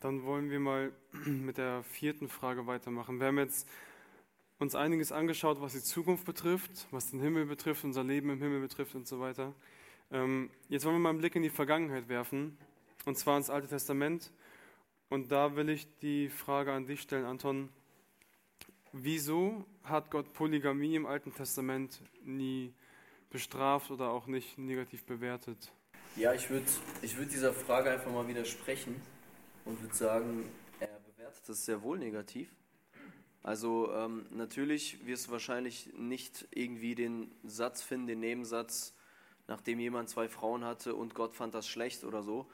Dann wollen wir mal mit der vierten Frage weitermachen. Wir haben jetzt uns einiges angeschaut, was die Zukunft betrifft, was den Himmel betrifft, unser Leben im Himmel betrifft und so weiter. Ähm, jetzt wollen wir mal einen Blick in die Vergangenheit werfen, und zwar ins Alte Testament. Und da will ich die Frage an dich stellen, Anton. Wieso hat Gott Polygamie im Alten Testament nie bestraft oder auch nicht negativ bewertet? Ja, ich würde ich würd dieser Frage einfach mal widersprechen und würde sagen, er bewertet das sehr wohl negativ. Also ähm, natürlich wirst du wahrscheinlich nicht irgendwie den Satz finden, den Nebensatz, nachdem jemand zwei Frauen hatte und Gott fand das schlecht oder so.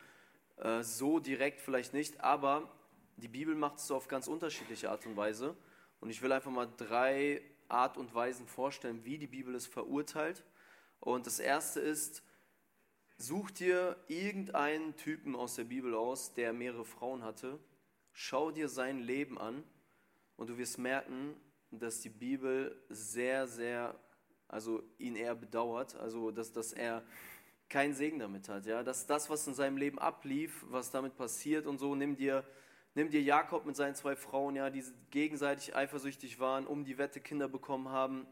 Äh, so direkt vielleicht nicht, aber die Bibel macht es so auf ganz unterschiedliche Art und Weise. Und ich will einfach mal drei Art und Weisen vorstellen, wie die Bibel es verurteilt. Und das erste ist, such dir irgendeinen Typen aus der Bibel aus, der mehrere Frauen hatte, schau dir sein Leben an und du wirst merken, dass die Bibel sehr, sehr, also ihn eher bedauert, also dass, dass er keinen Segen damit hat. Ja? Dass das, was in seinem Leben ablief, was damit passiert und so, nimm dir, nimm dir Jakob mit seinen zwei Frauen, ja, die gegenseitig eifersüchtig waren, um die Wette Kinder bekommen haben.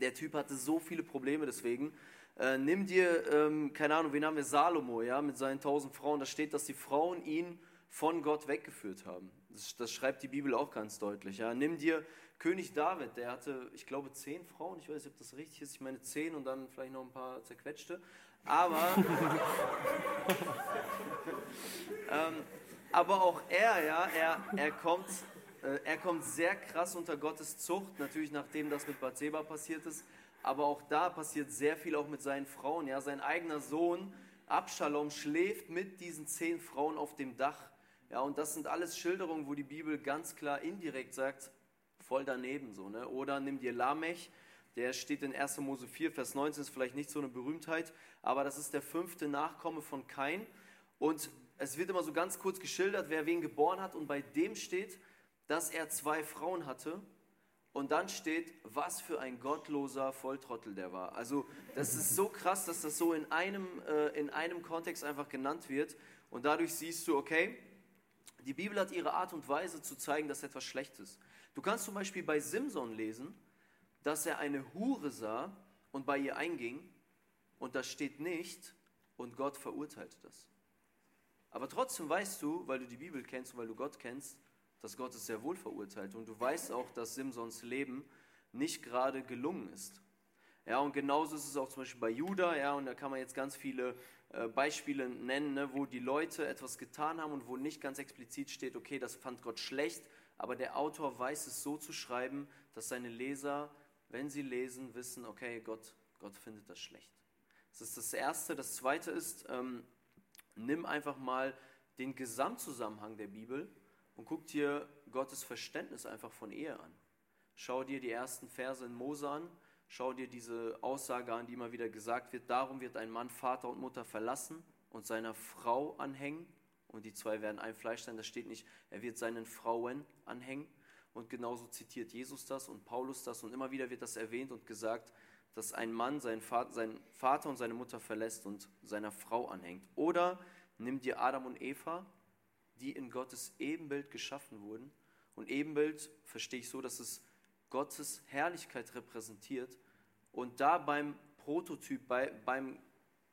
Der Typ hatte so viele Probleme deswegen. Äh, nimm dir, ähm, keine Ahnung, wen haben wir? Salomo, ja, mit seinen tausend Frauen. Da steht, dass die Frauen ihn von Gott weggeführt haben. Das, das, schreibt die Bibel auch ganz deutlich. Ja. Nimm dir König David, der hatte, ich glaube, zehn Frauen. Ich weiß nicht, ob das richtig ist. Ich meine zehn und dann vielleicht noch ein paar zerquetschte. Aber, ähm, aber auch er, ja, er, er, kommt, er kommt sehr krass unter Gottes Zucht. Natürlich, nachdem das mit Bathseba passiert ist. Aber auch da passiert sehr viel auch mit seinen Frauen. Ja. Sein eigener Sohn Abschalom schläft mit diesen zehn Frauen auf dem Dach ja, und das sind alles Schilderungen, wo die Bibel ganz klar indirekt sagt, voll daneben so. Ne? Oder nimm dir Lamech, der steht in 1. Mose 4, Vers 19, ist vielleicht nicht so eine Berühmtheit, aber das ist der fünfte Nachkomme von Kain. Und es wird immer so ganz kurz geschildert, wer wen geboren hat. Und bei dem steht, dass er zwei Frauen hatte. Und dann steht, was für ein gottloser Volltrottel der war. Also das ist so krass, dass das so in einem, äh, in einem Kontext einfach genannt wird. Und dadurch siehst du, okay, die Bibel hat ihre Art und Weise zu zeigen, dass etwas schlecht ist. Du kannst zum Beispiel bei Simson lesen, dass er eine Hure sah und bei ihr einging und das steht nicht und Gott verurteilte das. Aber trotzdem weißt du, weil du die Bibel kennst und weil du Gott kennst, dass Gott es sehr wohl verurteilt und du weißt auch, dass Simsons Leben nicht gerade gelungen ist. Ja, und genauso ist es auch zum Beispiel bei Judah, ja, und da kann man jetzt ganz viele äh, Beispiele nennen, ne, wo die Leute etwas getan haben und wo nicht ganz explizit steht, okay, das fand Gott schlecht, aber der Autor weiß es so zu schreiben, dass seine Leser, wenn sie lesen, wissen, okay, Gott, Gott findet das schlecht. Das ist das Erste. Das Zweite ist, ähm, nimm einfach mal den Gesamtzusammenhang der Bibel und guck dir Gottes Verständnis einfach von Ehe an. Schau dir die ersten Verse in Mose an Schau dir diese Aussage an, die immer wieder gesagt wird. Darum wird ein Mann Vater und Mutter verlassen und seiner Frau anhängen. Und die zwei werden ein Fleisch sein. Das steht nicht, er wird seinen Frauen anhängen. Und genauso zitiert Jesus das und Paulus das. Und immer wieder wird das erwähnt und gesagt, dass ein Mann seinen Vater, und seine Mutter verlässt und seiner Frau anhängt. Oder nimm dir Adam und Eva, die in Gottes Ebenbild geschaffen wurden. Und Ebenbild verstehe ich so, dass es Gottes Herrlichkeit repräsentiert und da beim Prototyp, bei, beim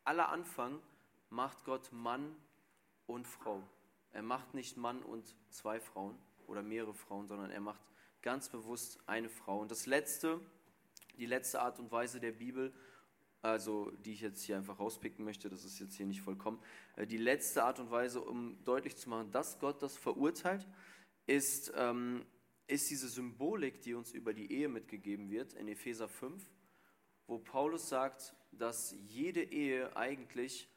aller Anfang, macht Gott Mann und Frau. Er macht nicht Mann und zwei Frauen oder mehrere Frauen, sondern er macht ganz bewusst eine Frau. Und das letzte, die letzte Art und Weise der Bibel, also die ich jetzt hier einfach rauspicken möchte, das ist jetzt hier nicht vollkommen, äh, die letzte Art und Weise, um deutlich zu machen, dass Gott das verurteilt, ist, ähm, ist diese Symbolik, die uns über die Ehe mitgegeben wird in Epheser 5 wo Paulus sagt, dass jede Ehe eigentlich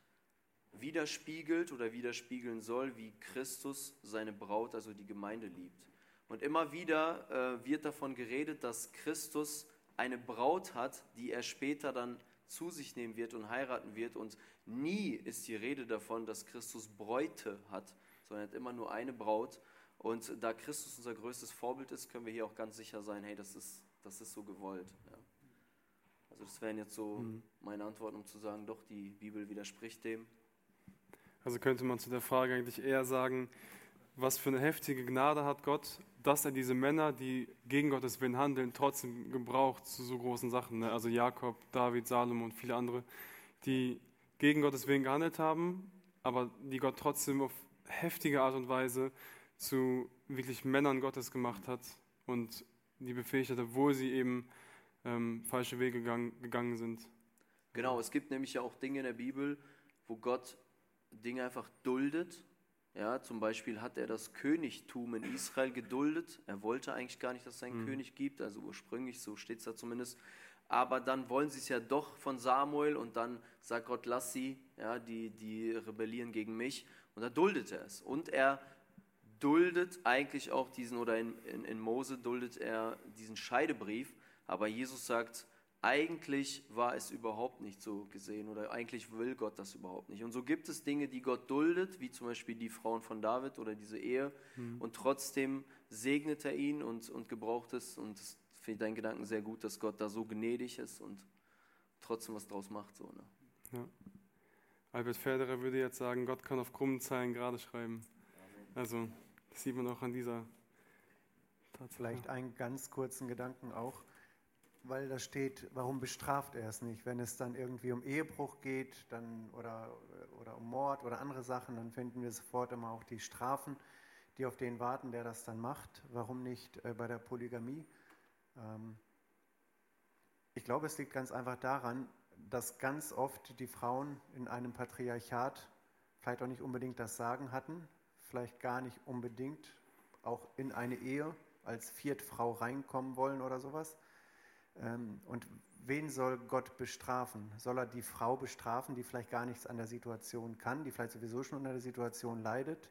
widerspiegelt oder widerspiegeln soll, wie Christus seine Braut, also die Gemeinde, liebt. Und immer wieder äh, wird davon geredet, dass Christus eine Braut hat, die er später dann zu sich nehmen wird und heiraten wird. Und nie ist die Rede davon, dass Christus Bräute hat, sondern er hat immer nur eine Braut. Und da Christus unser größtes Vorbild ist, können wir hier auch ganz sicher sein, hey, das ist, das ist so gewollt. Ja. Also das wären jetzt so mhm. meine Antworten, um zu sagen, doch, die Bibel widerspricht dem. Also könnte man zu der Frage eigentlich eher sagen, was für eine heftige Gnade hat Gott, dass er diese Männer, die gegen Gottes Willen handeln, trotzdem gebraucht zu so großen Sachen. Ne? Also Jakob, David, Salomo und viele andere, die gegen Gottes Willen gehandelt haben, aber die Gott trotzdem auf heftige Art und Weise zu wirklich Männern Gottes gemacht hat und die befähigt hat, obwohl sie eben ähm, falsche Wege gegangen, gegangen sind. Genau, es gibt nämlich ja auch Dinge in der Bibel, wo Gott Dinge einfach duldet. Ja, zum Beispiel hat er das Königtum in Israel geduldet. Er wollte eigentlich gar nicht, dass es einen mhm. König gibt, also ursprünglich, so steht es da zumindest. Aber dann wollen sie es ja doch von Samuel und dann sagt Gott, lass sie, ja, die, die rebellieren gegen mich. Und da duldet er es. Und er duldet eigentlich auch diesen, oder in, in, in Mose duldet er diesen Scheidebrief. Aber Jesus sagt, eigentlich war es überhaupt nicht so gesehen oder eigentlich will Gott das überhaupt nicht. Und so gibt es Dinge, die Gott duldet, wie zum Beispiel die Frauen von David oder diese Ehe. Mhm. Und trotzdem segnet er ihn und, und gebraucht es. Und das finde ich deinen Gedanken sehr gut, dass Gott da so gnädig ist und trotzdem was draus macht. So, ne? ja. Albert Förderer würde jetzt sagen, Gott kann auf krummen Zeilen gerade schreiben. Amen. Also das sieht man auch an dieser Tatsache. Vielleicht einen ganz kurzen Gedanken auch weil da steht, warum bestraft er es nicht? Wenn es dann irgendwie um Ehebruch geht dann, oder, oder um Mord oder andere Sachen, dann finden wir sofort immer auch die Strafen, die auf den warten, der das dann macht. Warum nicht äh, bei der Polygamie? Ähm, ich glaube, es liegt ganz einfach daran, dass ganz oft die Frauen in einem Patriarchat vielleicht auch nicht unbedingt das Sagen hatten, vielleicht gar nicht unbedingt auch in eine Ehe als Viertfrau reinkommen wollen oder sowas und wen soll Gott bestrafen? Soll er die Frau bestrafen, die vielleicht gar nichts an der Situation kann, die vielleicht sowieso schon unter der Situation leidet?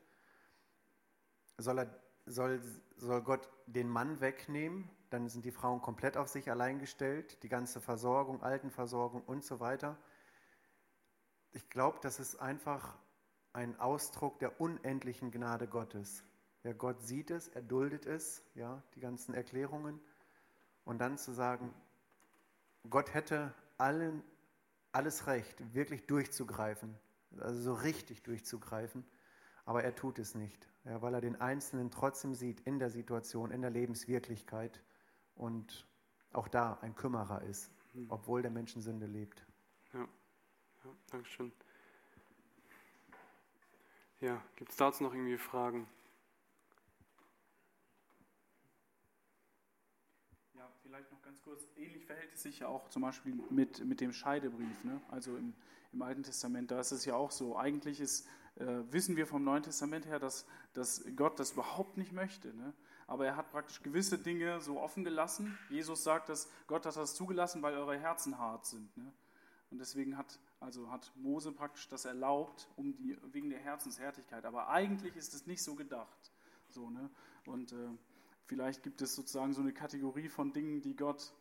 Soll, er, soll, soll Gott den Mann wegnehmen? Dann sind die Frauen komplett auf sich allein gestellt, die ganze Versorgung, Altenversorgung und so weiter. Ich glaube, das ist einfach ein Ausdruck der unendlichen Gnade Gottes. Ja, Gott sieht es, er duldet es, ja, die ganzen Erklärungen und dann zu sagen, Gott hätte allen, alles Recht, wirklich durchzugreifen, also so richtig durchzugreifen, aber er tut es nicht, ja, weil er den Einzelnen trotzdem sieht in der Situation, in der Lebenswirklichkeit und auch da ein Kümmerer ist, mhm. obwohl der Mensch in Sünde lebt. Ja, ja danke schön. Ja, gibt es dazu noch irgendwie Fragen? vielleicht noch ganz kurz, ähnlich verhält es sich ja auch zum Beispiel mit, mit dem Scheidebrief. Ne? Also im, im Alten Testament, da ist es ja auch so. Eigentlich ist, äh, wissen wir vom Neuen Testament her, dass, dass Gott das überhaupt nicht möchte. Ne? Aber er hat praktisch gewisse Dinge so offen gelassen. Jesus sagt, dass Gott hat das zugelassen, weil eure Herzen hart sind. Ne? Und deswegen hat, also hat Mose praktisch das erlaubt, um die, wegen der Herzenshärtigkeit. Aber eigentlich ist es nicht so gedacht. So, ne? Und äh, Vielleicht gibt es sozusagen so eine Kategorie von Dingen, die Gott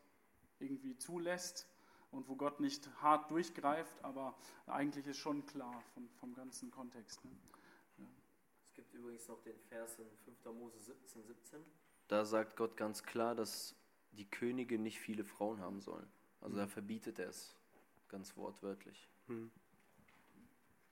irgendwie zulässt und wo Gott nicht hart durchgreift, aber eigentlich ist schon klar vom, vom ganzen Kontext. Ne? Ja. Es gibt übrigens noch den Vers in 5. Mose 17, 17. Da sagt Gott ganz klar, dass die Könige nicht viele Frauen haben sollen. Also da verbietet er es ganz wortwörtlich. Hm.